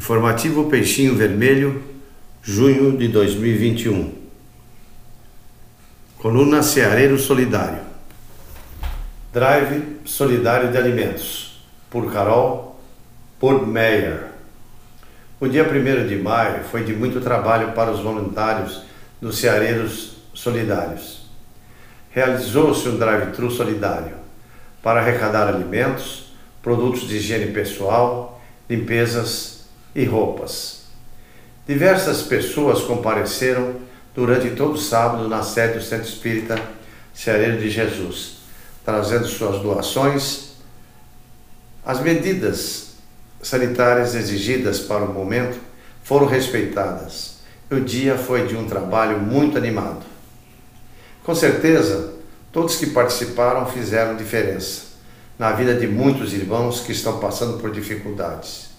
Informativo Peixinho Vermelho, junho de 2021. Coluna Ceareiro Solidário. Drive Solidário de Alimentos, por Carol Podmeyer. O dia 1 de maio foi de muito trabalho para os voluntários dos Ceareiros Solidários. Realizou-se um drive-thru solidário para arrecadar alimentos, produtos de higiene pessoal, limpezas e roupas. Diversas pessoas compareceram durante todo o sábado na sede do Centro Espírita Ceareiro de Jesus, trazendo suas doações. As medidas sanitárias exigidas para o momento foram respeitadas o dia foi de um trabalho muito animado. Com certeza, todos que participaram fizeram diferença na vida de muitos irmãos que estão passando por dificuldades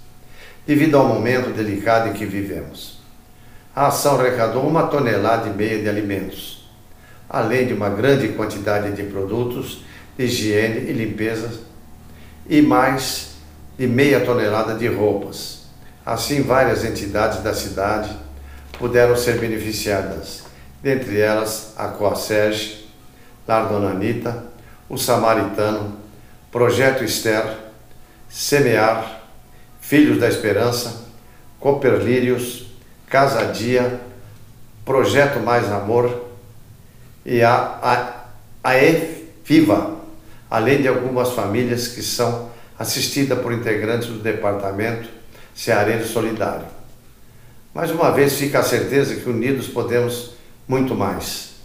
devido ao momento delicado em que vivemos. A ação arrecadou uma tonelada e meia de alimentos, além de uma grande quantidade de produtos de higiene e limpeza e mais de meia tonelada de roupas. Assim, várias entidades da cidade puderam ser beneficiadas, dentre elas a Coaserge, Lar Dona Anitta, o Samaritano, Projeto Esther, Semear, Filhos da Esperança, Cooperlírios, Casadia, Projeto Mais Amor e a, a, a EFIVA, além de algumas famílias que são assistidas por integrantes do Departamento Ceareiro Solidário. Mais uma vez fica a certeza que unidos podemos muito mais.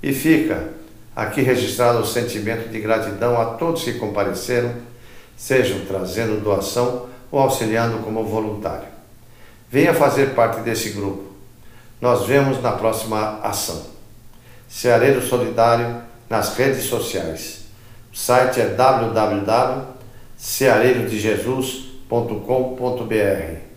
E fica aqui registrado o sentimento de gratidão a todos que compareceram, sejam trazendo doação ou auxiliando como voluntário. Venha fazer parte desse grupo. Nós vemos na próxima ação. Ceareiro Solidário nas redes sociais. O site é www.ceareirodejesus.com.br